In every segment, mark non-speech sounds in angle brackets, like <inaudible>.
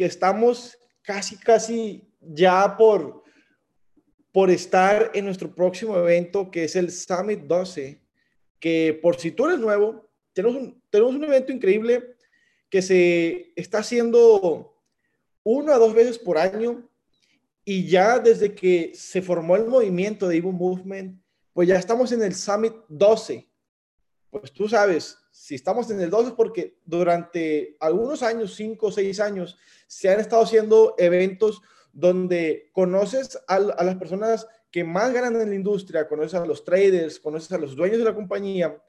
que estamos casi, casi ya por, por estar en nuestro próximo evento, que es el Summit 12, que por si tú eres nuevo, tenemos un, tenemos un evento increíble que se está haciendo una a dos veces por año y ya desde que se formó el movimiento de Evo Movement, pues ya estamos en el Summit 12. Pues tú sabes, si estamos en el 12 es porque durante algunos años, cinco o seis años, se han estado haciendo eventos donde conoces a, a, las personas que más ganan en la industria, conoces a los traders, conoces a los dueños de la compañía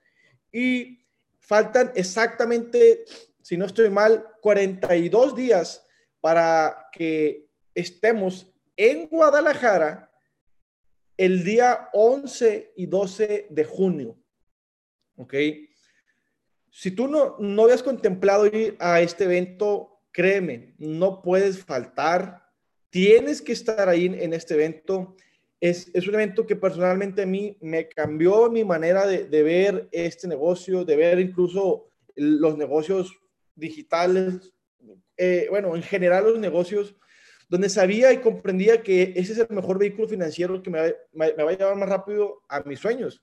y faltan exactamente, si no estoy mal, 42 días para que estemos en Guadalajara el día 11 y 12 de junio. ¿Ok? Si tú no, no habías contemplado ir a este evento, créeme, no puedes faltar. Tienes que estar ahí en este evento. Es, es, un evento que personalmente a mí me cambió mi manera de, de ver este negocio, de ver incluso los negocios digitales, eh, bueno, en general los negocios, donde sabía y comprendía que ese es el mejor vehículo financiero que me me, me va a llevar más rápido a mis sueños.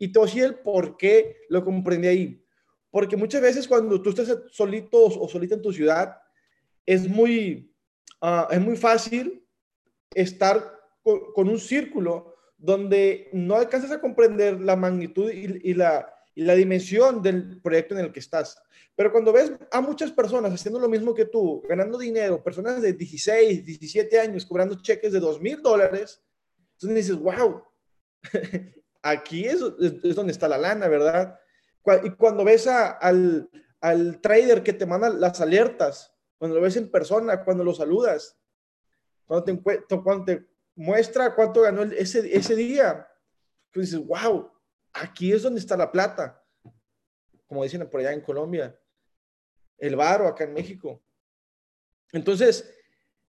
Y te voy a decir el por qué lo comprendí ahí. Porque muchas veces cuando tú estás solito o solita en tu ciudad, es muy, uh, es muy fácil estar con, un círculo donde no alcanzas a comprender la magnitud y, y, la, y la dimensión del proyecto en el que estás. Pero cuando ves a muchas personas haciendo lo mismo que tú, ganando dinero, personas de 16, 17 años cobrando cheques de 2 mil dólares, entonces dices, wow, <laughs> aquí es, donde está la lana, ¿verdad? Y cuando ves al, al trader que te manda las alertas, cuando lo ves en persona, cuando lo saludas, cuando te, cuando te muestra cuánto ganó ese, ese día, tú dices, wow, aquí es donde está la plata, como dicen por allá en Colombia, el varo acá en México. Entonces,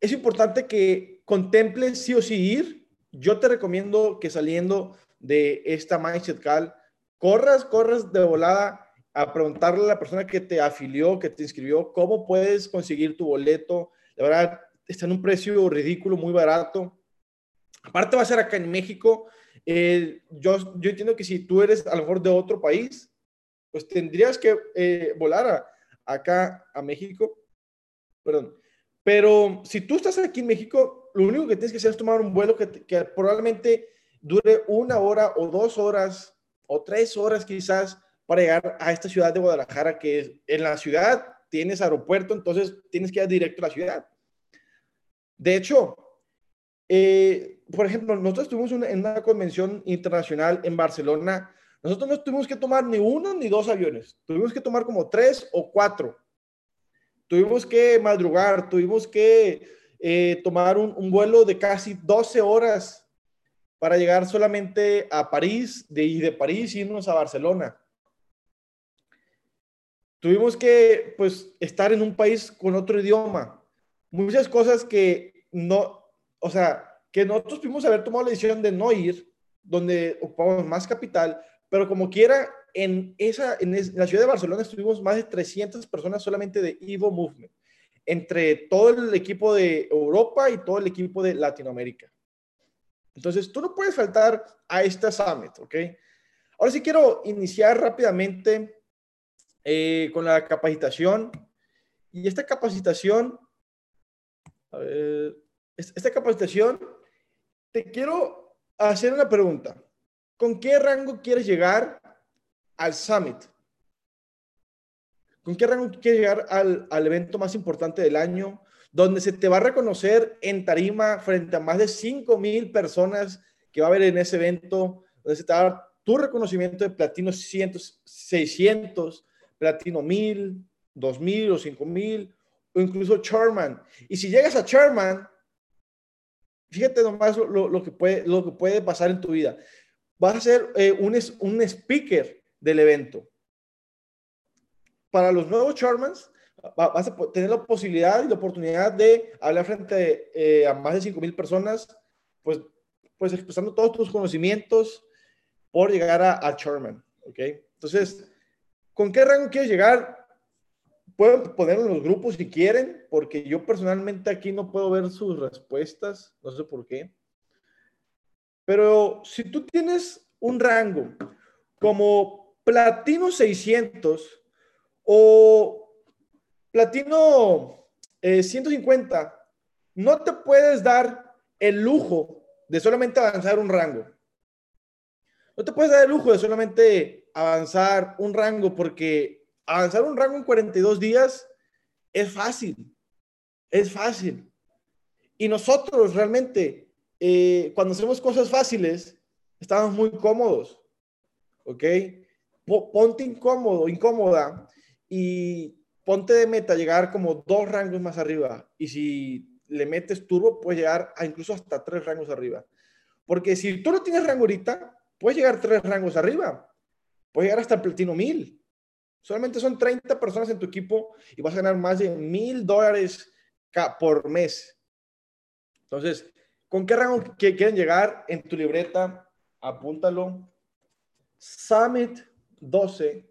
es importante que contemples sí o sí ir. Yo te recomiendo que saliendo de esta Mindset Call, corras, corras de volada a preguntarle a la persona que te afilió, que te inscribió, cómo puedes conseguir tu boleto. La verdad, está en un precio ridículo, muy barato. Aparte va a ser acá en México. Eh, yo, yo entiendo que si tú eres a lo mejor de otro país, pues tendrías que eh, volar a, acá a México. Perdón. Pero si tú estás aquí en México, lo único que tienes que hacer es tomar un vuelo que, que probablemente dure una hora o dos horas o tres horas quizás para llegar a esta ciudad de Guadalajara, que en la ciudad tienes aeropuerto, entonces tienes que ir directo a la ciudad. De hecho, eh, por ejemplo, nosotros estuvimos en una convención internacional en Barcelona. Nosotros no tuvimos que tomar ni uno ni dos aviones, tuvimos que tomar como tres o cuatro. Tuvimos que madrugar, tuvimos que eh, tomar un, un, vuelo de casi 12 horas para llegar solamente a París de, y de París irnos a Barcelona. Tuvimos que, pues, estar en un país con otro idioma. Muchas cosas que no, o sea, que nosotros pudimos haber tomado la decisión de no ir, donde ocupamos más capital, pero como quiera, en, esa, en la ciudad de Barcelona estuvimos más de 300 personas solamente de Evo Movement, entre todo el equipo de Europa y todo el equipo de Latinoamérica. Entonces, tú no puedes faltar a esta summit, ¿ok? Ahora sí quiero iniciar rápidamente eh, con la capacitación. Y esta capacitación, a ver, esta capacitación, te quiero hacer una pregunta. ¿Con qué rango quieres llegar al summit? ¿Con qué rango quieres llegar al, al evento más importante del año? Donde se te va a reconocer en tarima frente a más de 5 mil personas que va a haber en ese evento, donde se te va a dar tu reconocimiento de platino 600, 600 platino 1000, 2000 o 5000, o incluso Chairman. Y si llegas a Chairman, fíjate nomás lo, lo, que, puede, lo que puede pasar en tu vida. Vas a ser eh, un, un speaker del evento. Para los nuevos Chairmans, vas a tener la posibilidad y la oportunidad de hablar frente eh, a más de 5 mil personas, pues, pues expresando todos tus conocimientos por llegar a, a Chairman, ¿ok? Entonces, ¿con qué rango quieres llegar? pueden ponerlo en los grupos si quieren, porque yo personalmente aquí no puedo ver sus respuestas, no sé por qué. Pero si tú tienes un rango como platino 600 o platino 150, eh, no te puedes dar el lujo de solamente avanzar un rango. No te puedes dar el lujo de solamente avanzar un rango porque avanzar un rango en 42 días es fácil. Es fácil. Y nosotros realmente, eh, cuando hacemos cosas fáciles, estamos muy cómodos. ¿Ok? Ponte incómodo, incómoda y ponte de meta llegar como dos rangos más arriba. Y si le metes turbo, puedes llegar a incluso hasta tres rangos arriba. Porque si tú no tienes rango ahorita, puedes llegar tres rangos arriba. Puedes llegar hasta el platino 1000. Solamente son 30 personas en tu equipo y vas a ganar más de mil dólares por mes. Entonces, ¿con qué rango quieren llegar en tu libreta? Apúntalo. Summit 12.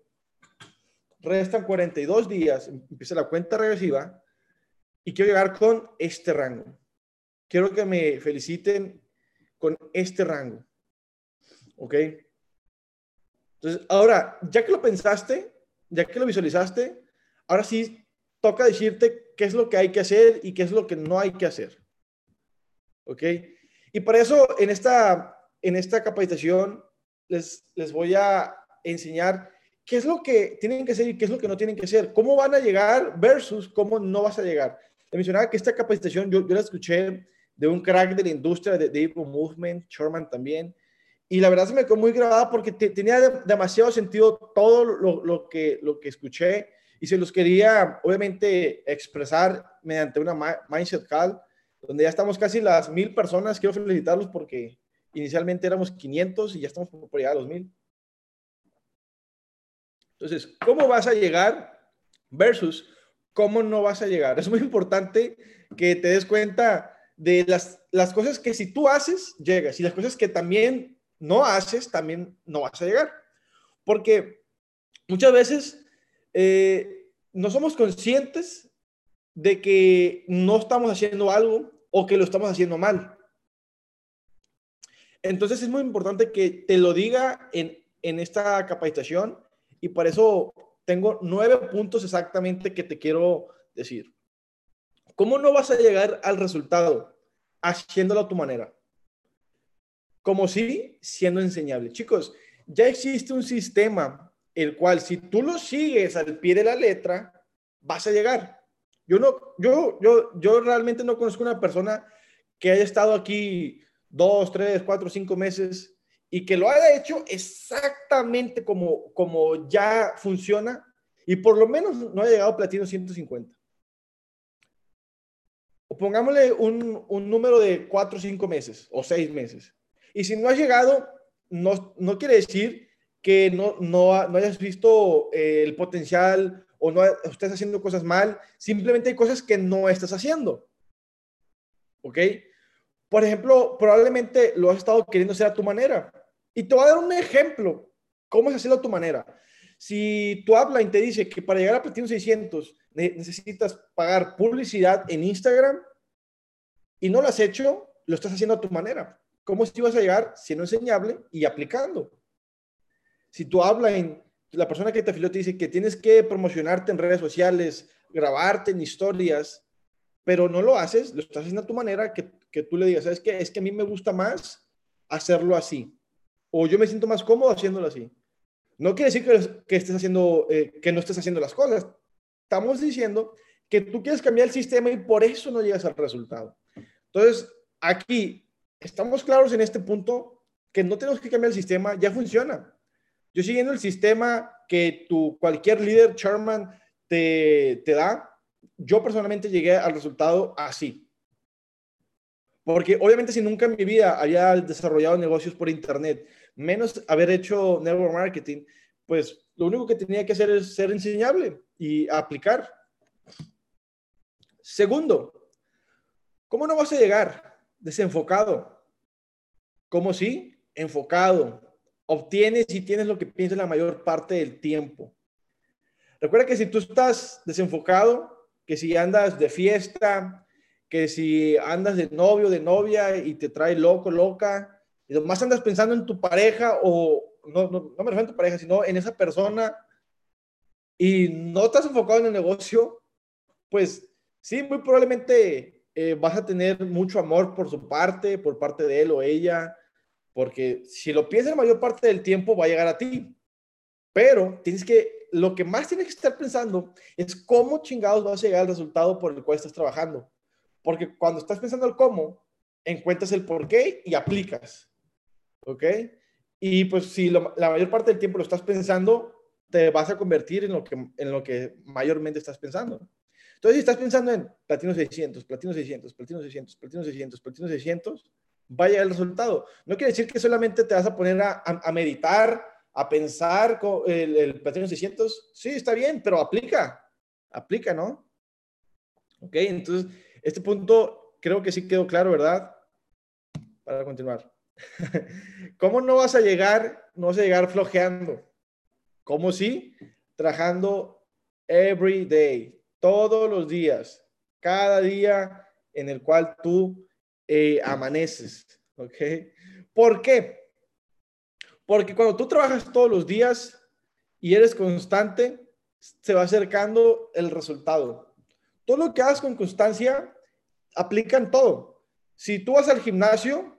Restan 42 días. Empieza la cuenta regresiva. Y quiero llegar con este rango. Quiero que me feliciten con este rango. ¿Ok? Entonces, ahora, ya que lo pensaste, ya que lo visualizaste, ahora sí toca decirte qué es lo que hay que hacer y qué es lo que no hay que hacer. ¿Ok? Y para eso, en esta, en esta capacitación, les, les voy a enseñar qué es lo que tienen que hacer y qué es lo que no tienen que hacer. Cómo van a llegar versus cómo no vas a llegar. Te mencionaba que esta capacitación yo, yo la escuché de un crack de la industria de Dave Movement, Sherman también, y la verdad se me quedó muy grabada porque tenía demasiado sentido todo lo, lo, que, lo que escuché y se los quería obviamente expresar mediante una Mindset Call, donde ya estamos casi las mil personas. Quiero felicitarlos porque inicialmente éramos 500 y ya estamos por llegar a los mil. Entonces, ¿cómo vas a llegar versus cómo no vas a llegar? Es muy importante que te des cuenta de las, las cosas que si tú haces, llegas y las cosas que también no haces, también no vas a llegar. Porque muchas veces eh, no somos conscientes de que no estamos haciendo algo o que lo estamos haciendo mal. Entonces es muy importante que te lo diga en, en esta capacitación y por eso tengo nueve puntos exactamente que te quiero decir. ¿Cómo no vas a llegar al resultado? Haciéndolo a tu manera como si siendo enseñable. Chicos, ya existe un sistema el cual si tú lo sigues al pie de la letra, vas a llegar. Yo no, yo, yo, yo realmente no conozco una persona que haya estado aquí dos, tres, cuatro, cinco meses y que lo haya hecho exactamente como, como ya funciona y por lo menos no haya llegado platino 150. O pongámosle un, un número de cuatro o cinco meses o seis meses. Y si no has llegado, no, no quiere decir que no, no, no hayas visto eh, el potencial o no estés haciendo cosas mal. Simplemente hay cosas que no estás haciendo. ¿Ok? Por ejemplo, probablemente lo has estado queriendo hacer a tu manera. Y te voy a dar un ejemplo. ¿Cómo es hacerlo a tu manera? Si tu upline te dice que para llegar a Platino 600 necesitas pagar publicidad en Instagram y no lo has hecho, lo estás haciendo a tu manera. ¿Cómo si vas a llegar siendo enseñable y aplicando? Si hablas en la persona que te afilió te dice que tienes que promocionarte en redes sociales, grabarte en historias, pero no lo haces, lo estás haciendo a tu manera, que, que tú le digas, ¿sabes qué? Es que a mí me gusta más hacerlo así. O yo me siento más cómodo haciéndolo así. No quiere decir que, que estés haciendo, eh, que no estés haciendo las cosas. Estamos diciendo que tú quieres cambiar el sistema y por eso no llegas al resultado. Entonces, aquí estamos claros en este punto que no tenemos que cambiar el sistema, ya funciona. Yo siguiendo el sistema que tu cualquier líder, chairman, te, te da, yo personalmente llegué al resultado así. Porque obviamente si nunca en mi vida había desarrollado negocios por internet, menos haber hecho network marketing, pues lo único que tenía que hacer es ser enseñable y aplicar. Segundo, ¿cómo no vas a llegar? desenfocado. ¿Cómo sí? Enfocado. Obtienes y tienes lo que piensas la mayor parte del tiempo. Recuerda que si tú estás desenfocado, que si andas de fiesta, que si andas de novio, de novia y te trae loco, loca, y nomás andas pensando en tu pareja o no, no, no me refiero a tu pareja, sino en esa persona y no estás enfocado en el negocio, pues sí, muy probablemente eh, vas a tener mucho amor por su parte, por parte de él o ella, porque si lo piensas la mayor parte del tiempo va a llegar a ti. Pero tienes que, lo que más tienes que estar pensando es cómo chingados vas a llegar al resultado por el cual estás trabajando. Porque cuando estás pensando el cómo, encuentras el por qué y aplicas. ¿Ok? Y pues si la mayor parte del tiempo lo estás pensando, te vas a convertir en lo que, en lo que mayormente estás pensando. Entonces, si estás pensando en platino 600, platino 600, platino 600, platino 600, platino 600, vaya el resultado. No quiere decir que solamente te vas a poner a, a, meditar, a pensar con el, el, platino 600. Sí, está bien, pero aplica, aplica, ¿no? Ok, entonces, este punto creo que sí quedó claro, ¿verdad? Para continuar. <laughs> ¿Cómo no vas a llegar, no vas a llegar flojeando? ¿Cómo sí? Trabajando every day, todos los días, cada día en el cual tú eh, amaneces. ¿Ok? ¿Por qué? Porque cuando tú trabajas todos los días y eres constante, se va acercando el resultado. Todo lo que hagas con constancia, aplica en todo. Si tú vas al gimnasio,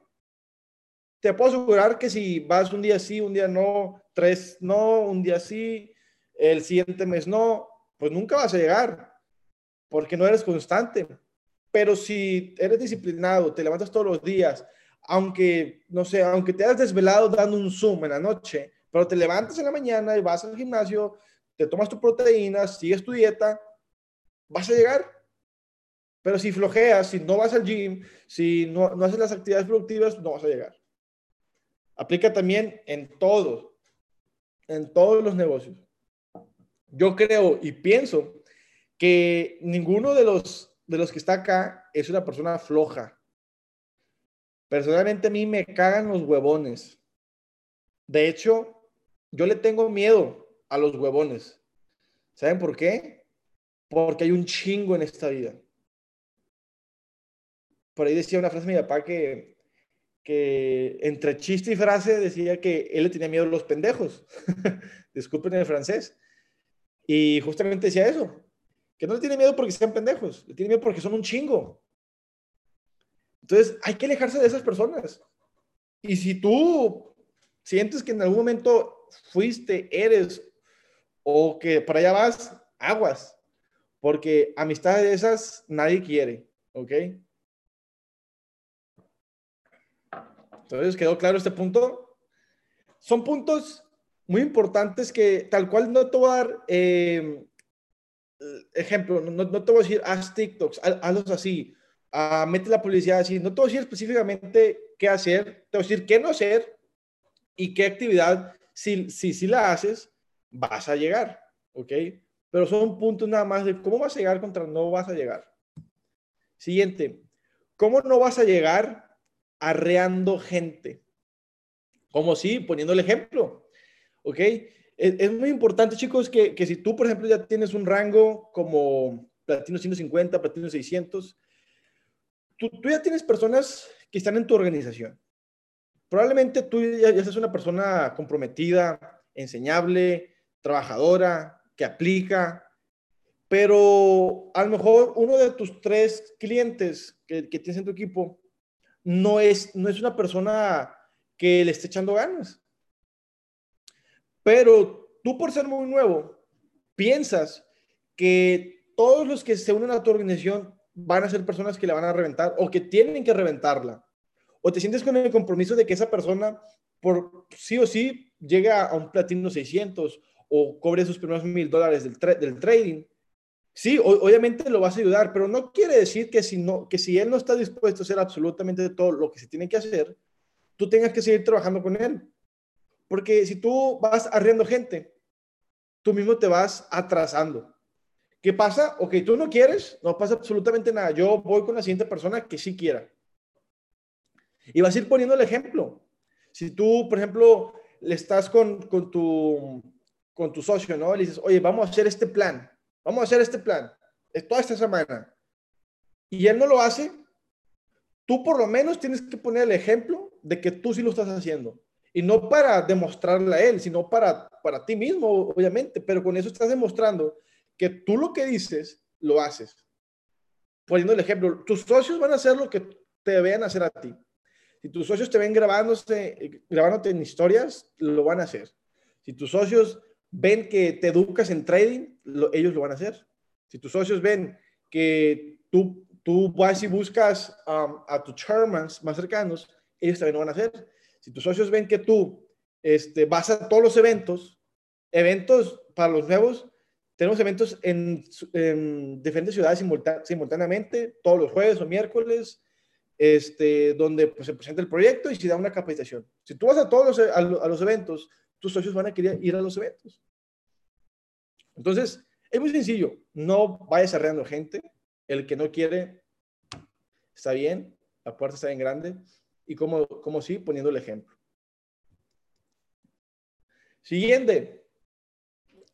te puedo asegurar que si vas un día sí, un día no, tres no, un día sí, el siguiente mes no, pues nunca vas a llegar porque no eres constante. Pero si eres disciplinado, te levantas todos los días, aunque, no sé, aunque te hayas desvelado dando un zoom en la noche, pero te levantas en la mañana y vas al gimnasio, te tomas tu proteína, sigues tu dieta, vas a llegar. Pero si flojeas, si no vas al gym, si no, no haces las actividades productivas, no vas a llegar. Aplica también en todos, en todos los negocios. Yo creo y pienso que ninguno de los, de los que está acá es una persona floja. Personalmente a mí me cagan los huevones. De hecho, yo le tengo miedo a los huevones. ¿Saben por qué? Porque hay un chingo en esta vida. Por ahí decía una frase de mi papá que que entre chiste y frase decía que él le tenía miedo a los pendejos. <laughs> Disculpen el francés. Y justamente decía eso, que no le tiene miedo porque sean pendejos, le tiene miedo porque son un chingo. Entonces, hay que alejarse de esas personas. Y si tú sientes que en algún momento fuiste, eres, o que para allá vas, aguas, porque amistades de esas nadie quiere, ¿ok? Entonces, ¿quedó claro este punto? Son puntos muy importantes que tal cual no te voy a dar eh, ejemplo, no, no, te voy a decir haz TikToks, hazlos así, uh, mete la publicidad así, no te voy a decir específicamente qué hacer, te voy a decir qué no hacer y qué actividad, si, si, si la haces, vas a llegar, ¿ok? Pero son puntos nada más de cómo vas a llegar contra no vas a llegar. Siguiente, ¿cómo no vas a llegar arreando gente. Como si, poniendo el ejemplo. ¿Ok? Es, muy importante, chicos, que, que, si tú, por ejemplo, ya tienes un rango como platino 150, platino 600, tú, tú ya tienes personas que están en tu organización. Probablemente tú ya, ya seas una persona comprometida, enseñable, trabajadora, que aplica, pero a lo mejor uno de tus tres clientes que, que tienes en tu equipo no es, no es una persona que le esté echando ganas. Pero tú por ser muy nuevo, piensas que todos los que se unen a tu organización van a ser personas que la van a reventar o que tienen que reventarla. O te sientes con el compromiso de que esa persona, por sí o sí, llega a un platino 600 o cobre sus primeros mil dólares del, del trading Sí, obviamente lo vas a ayudar, pero no quiere decir que si, no, que si él no está dispuesto a hacer absolutamente todo lo que se tiene que hacer, tú tengas que seguir trabajando con él. Porque si tú vas arriendo gente, tú mismo te vas atrasando. ¿Qué pasa? Ok, tú no quieres, no pasa absolutamente nada. Yo voy con la siguiente persona que sí quiera. Y vas a ir poniendo el ejemplo. Si tú, por ejemplo, le estás con, con tu con tu socio, ¿no? Le dices, oye, vamos a hacer este plan, vamos a hacer este plan, toda esta semana, y él no lo hace, tú por lo menos tienes que poner el ejemplo de que tú sí lo estás haciendo. Y no para demostrarle a él, sino para, para ti mismo, obviamente, pero con eso estás demostrando que tú lo que dices, lo haces. Poniendo el ejemplo, tus socios van a hacer lo que te vean hacer a ti. Si tus socios te ven grabándose, grabándote en historias, lo van a hacer. Si tus socios ven que te educas en trading, ellos lo van a hacer. Si tus socios ven que tú, tú vas y buscas um, a tus chairmans más cercanos, ellos también lo van a hacer. Si tus socios ven que tú este, vas a todos los eventos, eventos para los nuevos, tenemos eventos en, diferentes ciudades simultáneamente, todos los jueves o miércoles, este, donde pues, se presenta el proyecto y se da una capacitación. Si tú vas a todos los, a, los eventos, tus socios van a querer ir a los eventos. Entonces, es muy sencillo. No vayas arreando gente. El que no quiere, está bien. La puerta está bien grande. Y como, como sí, poniendo el ejemplo. Siguiente.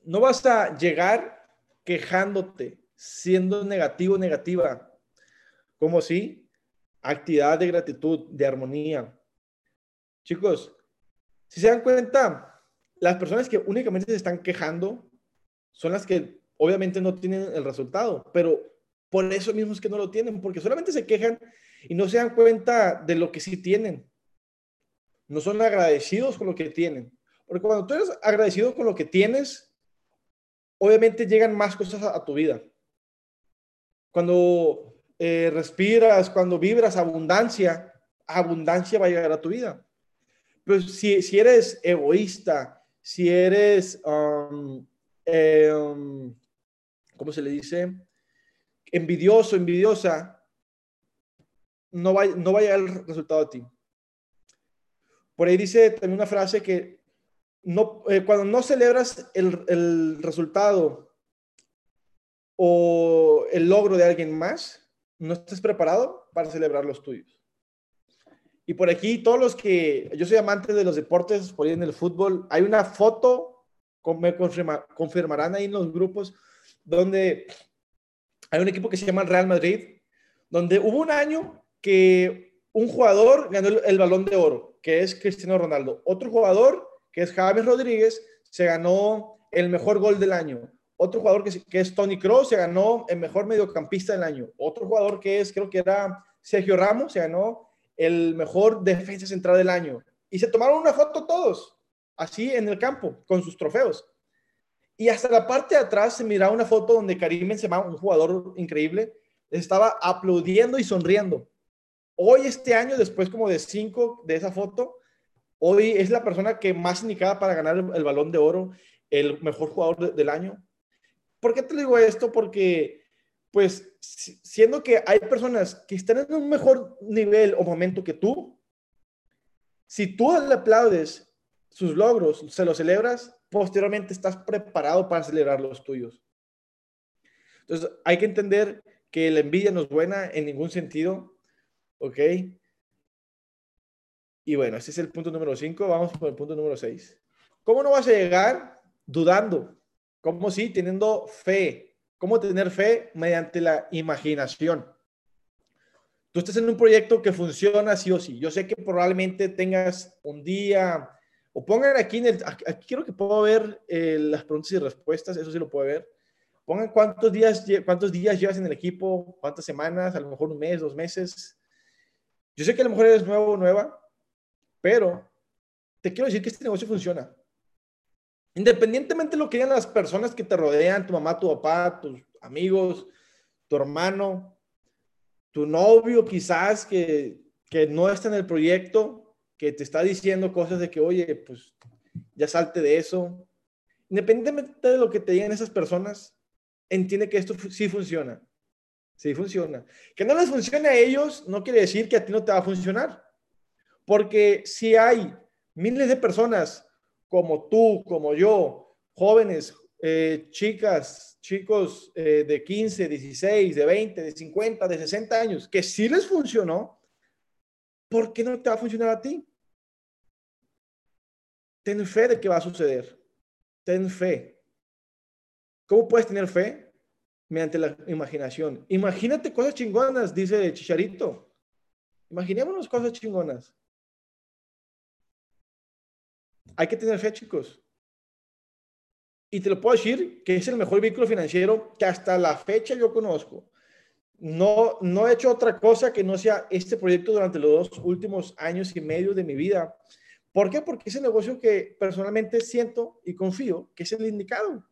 No vas a llegar quejándote, siendo negativo, negativa. Como sí, actividad de gratitud, de armonía. Chicos, si se dan cuenta, las personas que únicamente se están quejando son las que obviamente no tienen el resultado, pero por eso mismo es que no lo tienen, porque solamente se quejan y no se dan cuenta de lo que sí tienen. No son agradecidos con lo que tienen. Porque cuando tú eres agradecido con lo que tienes, obviamente llegan más cosas a, tu vida. Cuando eh, respiras, cuando vibras abundancia, abundancia va a llegar a tu vida. Pero si, si eres egoísta, si eres, um, eh, um, ¿cómo se le dice? Envidioso, envidiosa, no va, no va a llegar el resultado a ti. Por ahí dice también una frase que no, eh, cuando no celebras el, resultado o el logro de alguien más, no estés preparado para celebrar los tuyos. Y por aquí, todos los que, yo soy amante de los deportes, por ahí en el fútbol, hay una foto, me confirmarán ahí en los grupos, donde hay un equipo que se llama Real Madrid, donde hubo un año que un jugador ganó el, balón de oro, que es Cristiano Ronaldo. Otro jugador, que es James Rodríguez, se ganó el mejor gol del año. Otro jugador que, es Tony Kroos se ganó el mejor mediocampista del año. Otro jugador que es, creo que era Sergio Ramos, se ganó el mejor defensa central del año. Y se tomaron una foto todos, así en el campo, con sus trofeos. Y hasta la parte de atrás se miraba una foto donde Karim Benzema, un jugador increíble, estaba aplaudiendo y sonriendo. Hoy, este año, después como de cinco de esa foto, hoy es la persona que más indicada para ganar el, balón de oro, el mejor jugador del año. ¿Por qué te digo esto? Porque, pues, siendo que hay personas que están en un mejor nivel o momento que tú, si tú le aplaudes sus logros, se los celebras, posteriormente estás preparado para celebrar los tuyos. Entonces, hay que entender que la envidia no es buena en ningún sentido, ¿ok? Y bueno, ese es el punto número 5. Vamos por el punto número 6. ¿Cómo no vas a llegar dudando? ¿Cómo sí? Teniendo fe. ¿Cómo tener fe? Mediante la imaginación. Tú estás en un proyecto que funciona sí o sí. Yo sé que probablemente tengas un día, o pongan aquí en el, aquí quiero que puedo ver eh, las preguntas y respuestas, eso sí lo puedo ver. Pongan cuántos días, cuántos días llevas en el equipo, cuántas semanas, a lo mejor un mes, dos meses. Yo sé que a lo mejor eres nuevo o nueva, pero te quiero decir que este negocio funciona. Independientemente de lo que digan las personas que te rodean, tu mamá, tu papá, tus amigos, tu hermano, tu novio quizás que, que no está en el proyecto, que te está diciendo cosas de que, oye, pues ya salte de eso. Independientemente de lo que te digan esas personas, entiende que esto sí funciona. Sí funciona. Que no les funcione a ellos no quiere decir que a ti no te va a funcionar. Porque si hay miles de personas como tú, como yo, jóvenes, eh, chicas, chicos eh, de 15, 16, de 20, de 50, de 60 años, que sí les funcionó, ¿por qué no te va a funcionar a ti? Ten fe de que va a suceder. ten fe. ¿Cómo puedes tener fe? Mediante la imaginación. Imagínate cosas chingonas, dice Chicharito. Imaginémonos cosas chingonas. Hay que tener fe, chicos. Y te lo puedo decir que es el mejor vehículo financiero que hasta la fecha yo conozco. No, no he hecho otra cosa que no sea este proyecto durante los dos últimos años y medio de mi vida. ¿Por qué? Porque es el negocio que personalmente siento y confío que es el indicado.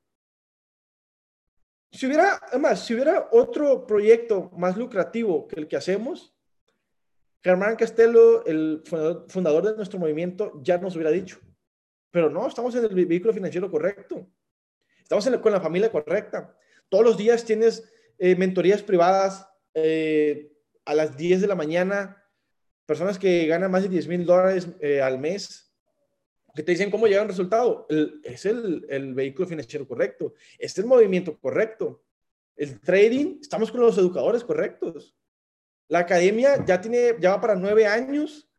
Si hubiera, además, si hubiera otro proyecto más lucrativo que el que hacemos, Germán Castelo, el fundador de nuestro movimiento, ya nos hubiera dicho. Pero no, estamos en el vehículo financiero correcto. Estamos con la familia correcta. Todos los días tienes eh, mentorías privadas eh, a las 10 de la mañana personas que ganan más de 10 mil dólares eh, al mes, que te dicen cómo llegar a un resultado. es el, el, vehículo financiero correcto, es el movimiento correcto. El trading, estamos con los educadores correctos. La academia ya tiene, ya va para nueve años,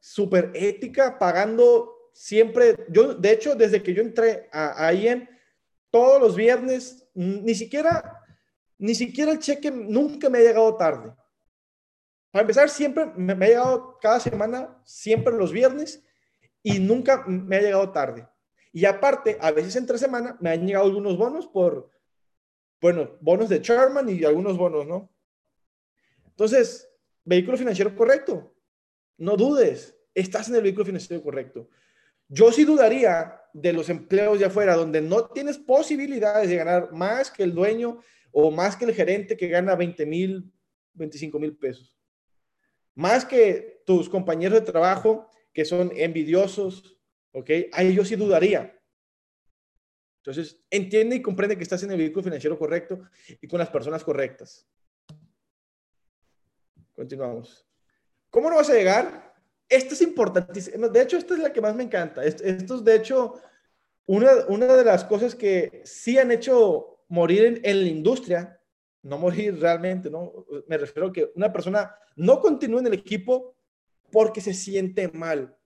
súper ética, pagando siempre. Yo, de hecho, desde que yo entré a, a IEM, todos los viernes, ni siquiera, ni siquiera el cheque nunca me ha llegado tarde. Para empezar, siempre me, ha llegado cada semana, siempre los viernes, y nunca me ha llegado tarde. Y aparte, a veces entre semana me han llegado algunos bonos por, bueno, bonos de Charman y algunos bonos, ¿no? Entonces, vehículo financiero correcto. No dudes, estás en el vehículo financiero correcto. Yo sí dudaría de los empleos de afuera, donde no tienes posibilidades de ganar más que el dueño o más que el gerente que gana 20 mil, 25 mil pesos más que tus compañeros de trabajo que son envidiosos, ¿ok? Ahí yo sí dudaría. Entonces, entiende y comprende que estás en el vehículo financiero correcto y con las personas correctas. Continuamos. ¿Cómo no vas a llegar? Esto es importantísimo. De hecho, esta es la que más me encanta. Esto es, de hecho, una, una de las cosas que sí han hecho morir en, en la industria no morir realmente, ¿no? Me refiero a que una persona no continúe en el equipo porque se siente mal.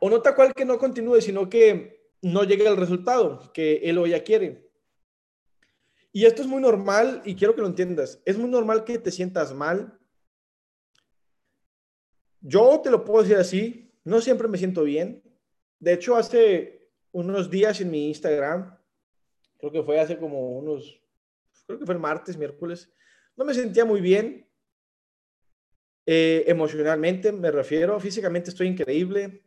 O no tal cual que no continúe, sino que no llegue al resultado que él o ella quiere. Y esto es muy normal y quiero que lo entiendas. Es muy normal que te sientas mal. Yo te lo puedo decir así, no siempre me siento bien. De hecho, hace unos días en mi Instagram creo que fue hace como unos, creo que fue el martes, miércoles, no me sentía muy bien. Eh, emocionalmente me refiero, físicamente estoy increíble,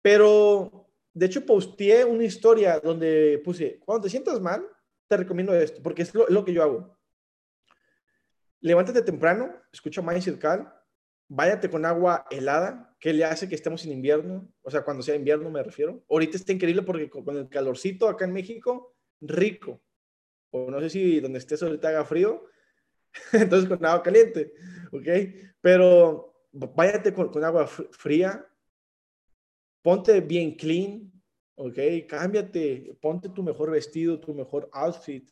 pero de hecho posteé una historia donde puse, cuando te sientas mal, te recomiendo esto, porque es lo, que yo hago. Levántate temprano, escucha Mindset Cal, váyate con agua helada, que le hace que estemos en invierno, o sea, cuando sea invierno me refiero. Ahorita está increíble porque con el calorcito acá en México, rico. O no sé si donde estés ahorita haga frío, <laughs> entonces con agua caliente, ¿ok? Pero váyate con, agua fría, ponte bien clean, ¿ok? Cámbiate, ponte tu mejor vestido, tu mejor outfit,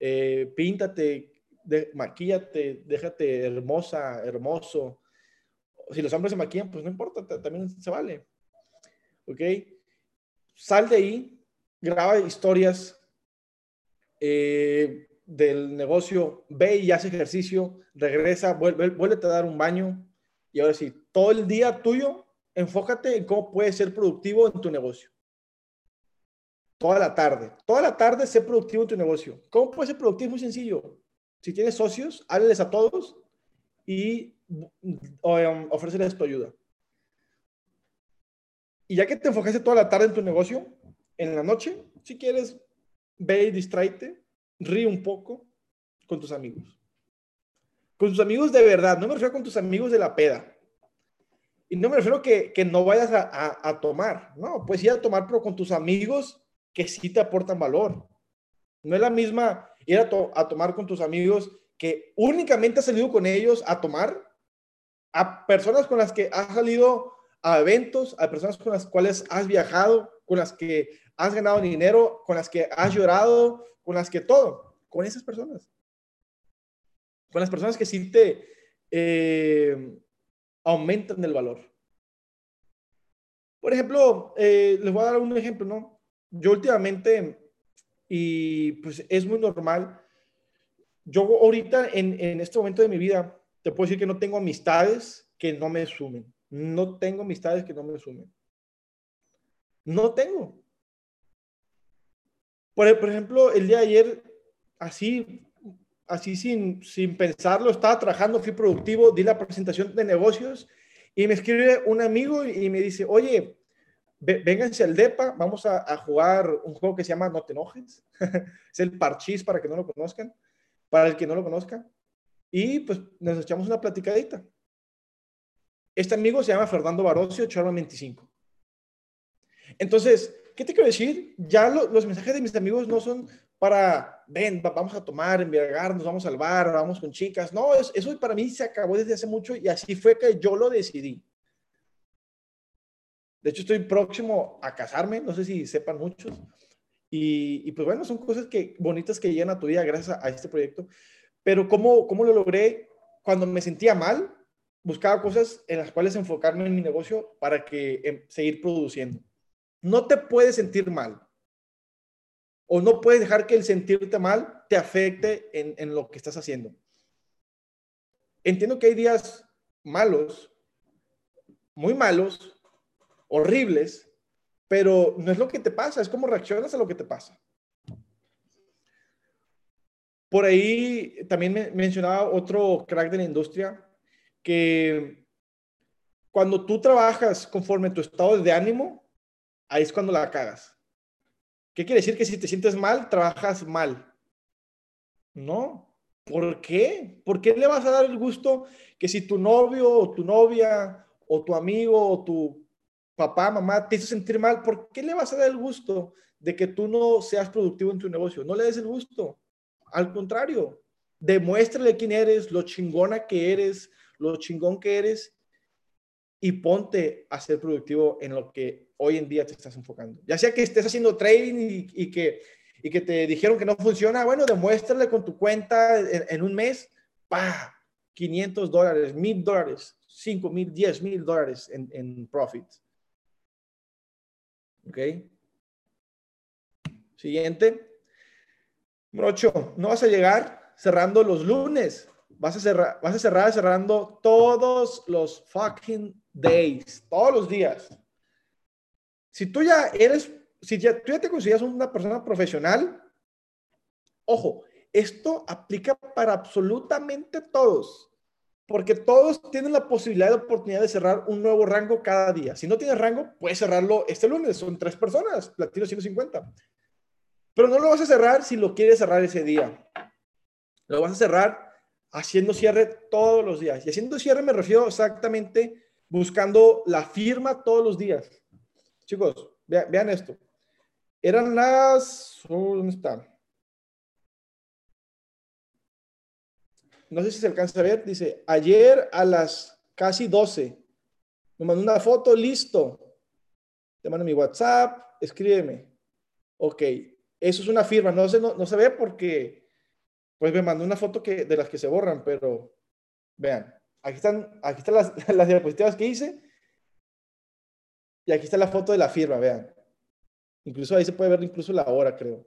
eh, píntate, maquíllate, déjate hermosa, hermoso. Si los hombres se maquillan, pues no importa, también se vale, ¿ok? Sal de ahí, graba historias, eh, del negocio, ve y hace ejercicio, regresa, vuelve, a dar un baño y ahora sí, todo el día tuyo, enfócate en cómo puedes ser productivo en tu negocio. Toda la tarde, toda la tarde ser productivo en tu negocio. ¿Cómo puedes ser productivo? Muy sencillo. Si tienes socios, háblales a todos y ofrecerles tu ayuda. Y ya que te enfocaste toda la tarde en tu negocio, en la noche, si quieres, ve y distráete, ríe un poco con tus amigos. Con tus amigos de verdad, no me refiero con tus amigos de la peda. Y no me refiero que, que no vayas a, tomar, no, puedes ir a tomar, pero con tus amigos que sí te aportan valor. No es la misma ir a, a tomar con tus amigos que únicamente has salido con ellos a tomar, a personas con las que has salido a eventos, a personas con las cuales has viajado, con las que has ganado dinero, con las que has llorado, con las que todo, con esas personas. Con las personas que sí te eh, aumentan el valor. Por ejemplo, eh, les voy a dar un ejemplo, ¿no? Yo últimamente, y pues es muy normal, yo ahorita en, en este momento de mi vida, te puedo decir que no tengo amistades que no me sumen. No tengo amistades que no me sumen. No tengo. Por, ejemplo, el día de ayer, así, así sin, sin pensarlo, estaba trabajando, fui productivo, di la presentación de negocios y me escribe un amigo y me dice, oye, vénganse al DEPA, vamos a, jugar un juego que se llama No te enojes. <laughs> es el parchís para que no lo conozcan, para el que no lo conozca. Y pues nos echamos una platicadita. Este amigo se llama Fernando Barocio, Charla 25. Entonces, ¿qué te quiero decir? Ya los mensajes de mis amigos no son para, ven, vamos a tomar, embriagarnos, vamos al bar, vamos con chicas. No, eso, para mí se acabó desde hace mucho y así fue que yo lo decidí. De hecho, estoy próximo a casarme, no sé si sepan muchos. Y, pues bueno, son cosas que, bonitas que llegan a tu vida gracias a, este proyecto. Pero ¿cómo, ¿cómo lo logré? Cuando me sentía mal, buscaba cosas en las cuales enfocarme en mi negocio para que em, seguir produciendo. No te puedes sentir mal. O no puedes dejar que el sentirte mal te afecte en, lo que estás haciendo. Entiendo que hay días malos, muy malos, horribles, pero no es lo que te pasa, es cómo reaccionas a lo que te pasa. Por ahí también me mencionaba otro crack de la industria que cuando tú trabajas conforme tu estado de ánimo, ahí es cuando la cagas. ¿Qué quiere decir? Que si te sientes mal, trabajas mal. No. ¿Por qué? ¿Por qué le vas a dar el gusto que si tu novio o tu novia o tu amigo o tu papá, mamá te hizo sentir mal, ¿por qué le vas a dar el gusto de que tú no seas productivo en tu negocio? No le des el gusto. Al contrario, demuéstrale quién eres, lo chingona que eres, lo chingón que eres y ponte a ser productivo en lo que hoy en día te estás enfocando. Ya sea que estés haciendo trading y, que, te dijeron que no funciona, bueno, demuéstrale con tu cuenta en, un mes, pa, 500 dólares, 1000 dólares, 5 mil, 10 mil dólares en, en profit. ¿Ok? Siguiente. Número 8. No vas a llegar cerrando los lunes. Vas a cerrar, vas a cerrar cerrando todos los fucking days, todos los días. Si tú ya eres, si ya, tú ya te consideras una persona profesional, ojo, esto aplica para absolutamente todos, porque todos tienen la posibilidad de oportunidad de cerrar un nuevo rango cada día. Si no tienes rango, puedes cerrarlo este lunes, son tres personas, platino 150. Pero no lo vas a cerrar si lo quieres cerrar ese día. Lo vas a cerrar haciendo cierre todos los días. Y haciendo cierre me refiero exactamente buscando la firma todos los días. Chicos, vean, esto. Eran las... Oh, ¿Dónde están? No sé si se alcanza a ver. Dice, ayer a las casi 12. Me mandó una foto, listo. Te mando mi WhatsApp, escríbeme. Ok, eso es una firma. No se, no se ve porque pues me mandó una foto que, de las que se borran, pero vean, aquí están, aquí están las, <laughs> las diapositivas que hice y aquí está la foto de la firma, vean. Incluso ahí se puede ver incluso la hora, creo.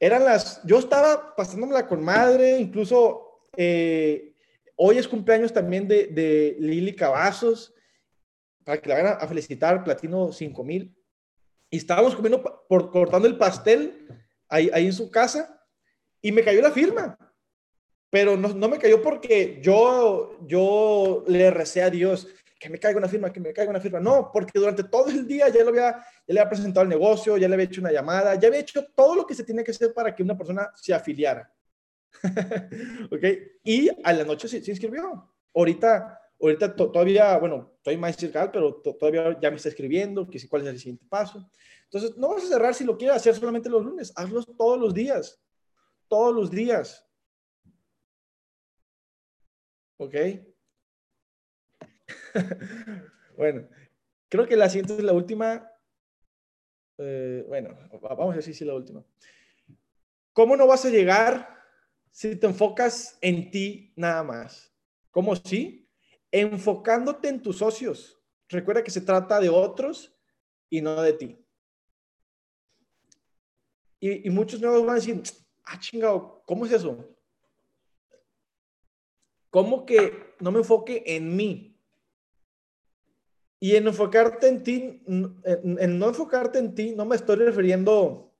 Eran las, yo estaba pasándomela con madre, incluso eh, hoy es cumpleaños también de, de Lili Cavazos, para que la vayan a felicitar, Platino 5000. Y estábamos comiendo, por, cortando el pastel ahí, ahí en su casa y me cayó la firma. Pero no, no, me cayó porque yo, yo le recé a Dios que me caiga una firma, que me caiga una firma. No, porque durante todo el día ya, lo había, ya le había presentado el negocio, ya le había hecho una llamada, ya había hecho todo lo que se tiene que hacer para que una persona se afiliara. <laughs> ¿Ok? Y a la noche se, se inscribió. Ahorita, ahorita todavía, bueno, estoy más cerca, pero todavía ya me está escribiendo, que cuál es el siguiente paso. Entonces, no vas a cerrar si lo quieres hacer solamente los lunes, hazlos todos los días todos los días. ¿Ok? <laughs> bueno, creo que la siguiente es la última. Eh, bueno, vamos a decir si la última. ¿Cómo no vas a llegar si te enfocas en ti nada más? ¿Cómo sí? Enfocándote en tus socios. recuerda que se trata de otros y no de ti. Y, muchos nuevos van a decir, ah, chingado, ¿cómo es eso? ¿Cómo que no me enfoque en mí? Y en enfocarte en ti, en, no enfocarte en ti, no me estoy refiriendo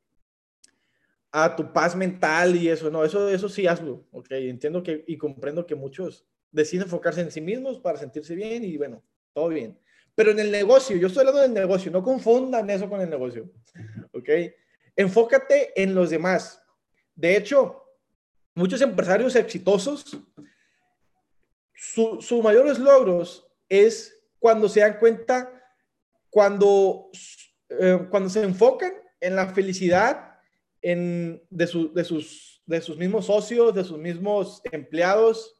a tu paz mental y eso, no, eso, eso sí hazlo, ok, entiendo que y comprendo que muchos deciden enfocarse en sí mismos para sentirse bien y bueno, todo bien. Pero en el negocio, yo estoy hablando del negocio, no confundan eso con el negocio, ok. Enfócate en los demás. De hecho, muchos empresarios exitosos, sus mayores logros es cuando se dan cuenta, cuando, eh, cuando se enfocan en la felicidad en, de, de, sus, de sus mismos socios, de sus mismos empleados,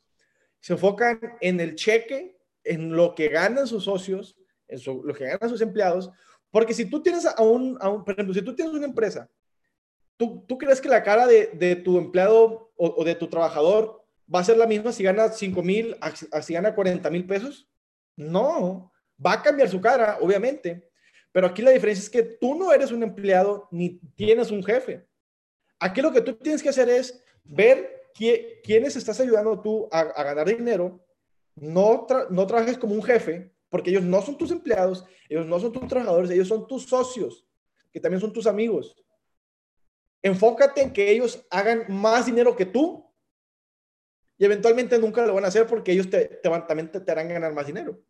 se enfocan en el cheque, en lo que ganan sus socios, en lo que ganan sus empleados, porque si tú tienes a un, por ejemplo, si tú tienes una empresa, ¿tú, tú crees que la cara de, de tu empleado o, de tu trabajador va a ser la misma si gana 5 mil, si gana 40 mil pesos? No, va a cambiar su cara, obviamente. Pero aquí la diferencia es que tú no eres un empleado ni tienes un jefe. Aquí lo que tú tienes que hacer es ver quiénes estás ayudando tú a, a ganar dinero. No, no trabajes como un jefe, porque ellos no son tus empleados, ellos no son tus trabajadores, ellos son tus socios, que también son tus amigos. Enfócate en que ellos hagan más dinero que tú y eventualmente nunca lo van a hacer porque ellos te, van, también te, harán ganar más dinero.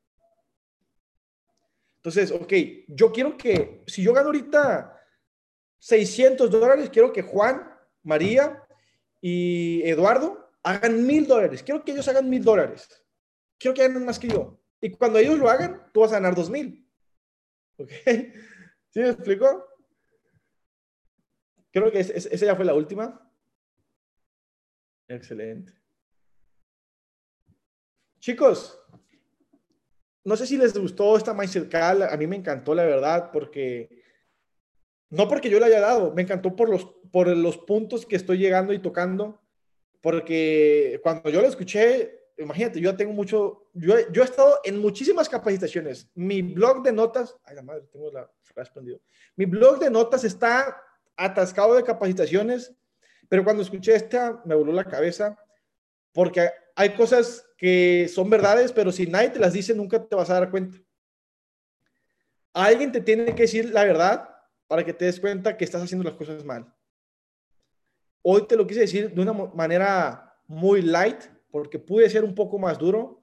Entonces, ok, yo quiero que, si yo gano ahorita 600 dólares, quiero que Juan, María y Eduardo hagan mil dólares. Quiero que ellos hagan mil dólares. Quiero que hagan más que yo. Y cuando ellos lo hagan, tú vas a ganar dos mil. <laughs> ¿Ok? ¿Sí me explico? Creo que esa ya fue la última. Excelente. Chicos, no sé si les gustó esta Mindset Call. A mí me encantó, la verdad, porque no porque yo la haya dado, me encantó por los, por los puntos que estoy llegando y tocando. Porque cuando yo lo escuché, imagínate, yo tengo mucho, yo, yo he estado en muchísimas capacitaciones. Mi blog de notas, ay la madre, tengo la frase prendido. Mi blog de notas está atascado de capacitaciones, pero cuando escuché esta me voló la cabeza porque hay cosas que son verdades, pero si nadie te las dice nunca te vas a dar cuenta. Alguien te tiene que decir la verdad para que te des cuenta que estás haciendo las cosas mal. Hoy te lo quise decir de una manera muy light, porque pude ser un poco más duro,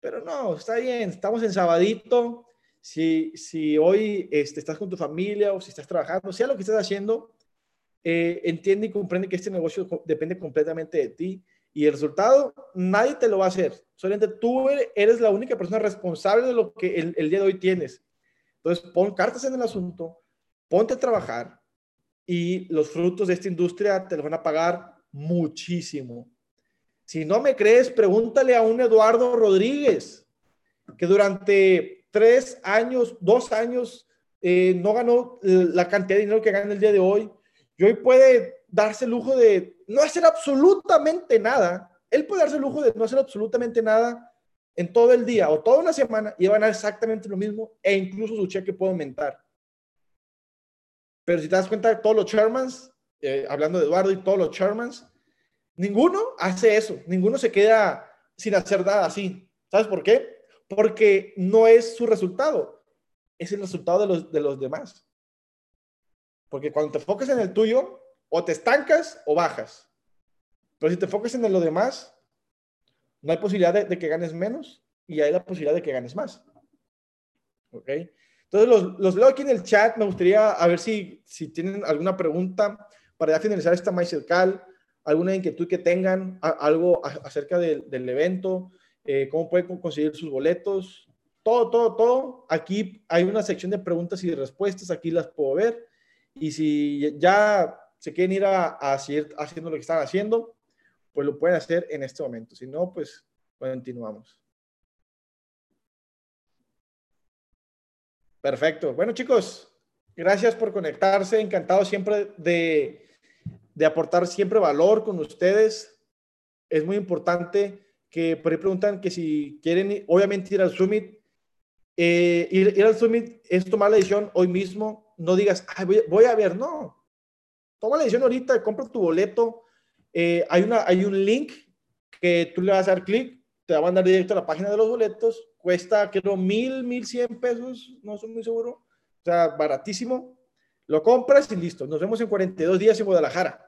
pero no, está bien, estamos en sabadito. Si, si hoy este, estás con tu familia o si estás trabajando, sea lo que estés haciendo, eh, entiende y comprende que este negocio depende completamente de ti y el resultado nadie te lo va a hacer. Solamente tú eres la única persona responsable de lo que el, el día de hoy tienes. Entonces, pon cartas en el asunto, ponte a trabajar y los frutos de esta industria te los van a pagar muchísimo. Si no me crees, pregúntale a un Eduardo Rodríguez, que durante tres años, dos años, eh, no ganó la cantidad de dinero que gana el día de hoy. Y hoy puede darse el lujo de no hacer absolutamente nada. Él puede darse el lujo de no hacer absolutamente nada en todo el día o toda una semana y va a exactamente lo mismo e incluso su cheque puede aumentar. Pero si te das cuenta, todos los chairmans, eh, hablando de Eduardo y todos los chairmans, Ninguno hace eso, ninguno se queda sin hacer nada así. ¿Sabes por qué? Porque no es su resultado, es el resultado de los, de los demás. Porque cuando te enfocas en el tuyo, o te estancas o bajas. Pero si te enfocas en lo demás, no hay posibilidad de, que ganes menos y hay la posibilidad de que ganes más. ¿Ok? Entonces los, los leo aquí en el chat. Me gustaría a ver si, si tienen alguna pregunta para ya finalizar esta Call alguna inquietud que tengan, algo acerca del, evento, eh, cómo pueden conseguir sus boletos, todo, todo, todo. Aquí hay una sección de preguntas y respuestas, aquí las puedo ver. Y si ya se quieren ir a, a haciendo lo que están haciendo, pues lo pueden hacer en este momento. Si no, pues continuamos. Perfecto. Bueno, chicos, gracias por conectarse. Encantado siempre de de aportar siempre valor con ustedes. Es muy importante que por ahí preguntan que si quieren, obviamente, ir al Summit. eh, ir, al Summit es tomar la decisión hoy mismo. No digas, voy, a ver, no. Toma la decisión ahorita, compra tu boleto. Eh, hay, una, hay un link que tú le vas a dar clic, te va a mandar directo a la página de los boletos. Cuesta, creo, mil, mil cien pesos, no estoy muy seguro. O sea, baratísimo. Lo compras y listo. Nos vemos en 42 días en Guadalajara.